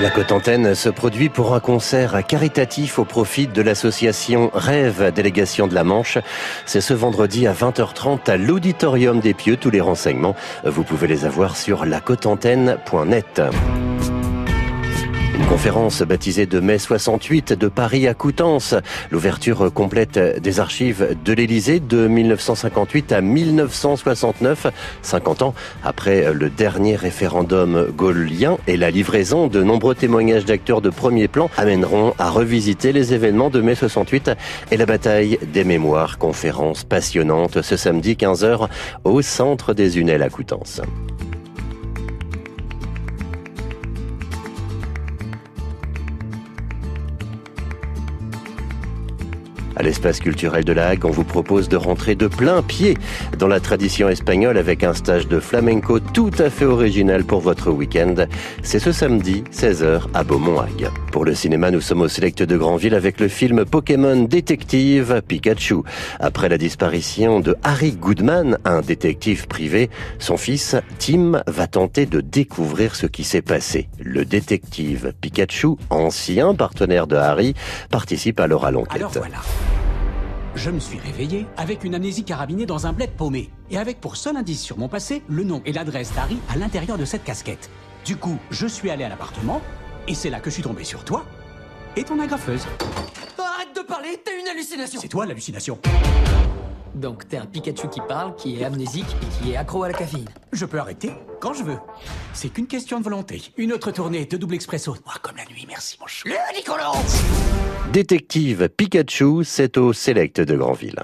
La Cotantenne se produit pour un concert caritatif au profit de l'association Rêve Délégation de la Manche. C'est ce vendredi à 20h30 à l'Auditorium des Pieux. Tous les renseignements, vous pouvez les avoir sur lacotantenne.net. Conférence baptisée de mai 68 de Paris à Coutances. L'ouverture complète des archives de l'Élysée de 1958 à 1969, 50 ans après le dernier référendum gaulien et la livraison de nombreux témoignages d'acteurs de premier plan amèneront à revisiter les événements de mai 68 et la bataille des mémoires. Conférence passionnante ce samedi 15h au centre des Unelles à Coutances. À l'espace culturel de la Hague, on vous propose de rentrer de plein pied dans la tradition espagnole avec un stage de flamenco tout à fait original pour votre week-end. C'est ce samedi, 16h, à Beaumont-Hague. Pour le cinéma, nous sommes au Select de Granville avec le film Pokémon Détective Pikachu. Après la disparition de Harry Goodman, un détective privé, son fils, Tim, va tenter de découvrir ce qui s'est passé. Le détective Pikachu, ancien partenaire de Harry, participe alors à l'enquête. Voilà. Je me suis réveillé avec une amnésie carabinée dans un bled paumé. Et avec pour seul indice sur mon passé, le nom et l'adresse d'Harry à l'intérieur de cette casquette. Du coup, je suis allé à l'appartement, et c'est là que je suis tombé sur toi et ton agrafeuse. Arrête de parler, t'as une hallucination C'est toi l'hallucination. Donc t'es un Pikachu qui parle, qui est amnésique et qui est accro à la caféine. Je peux arrêter quand je veux. C'est qu'une question de volonté. Une autre tournée de double expresso. Moi comme la nuit, merci mon chou. Le Nicolas Détective Pikachu, c'est au Select de Granville.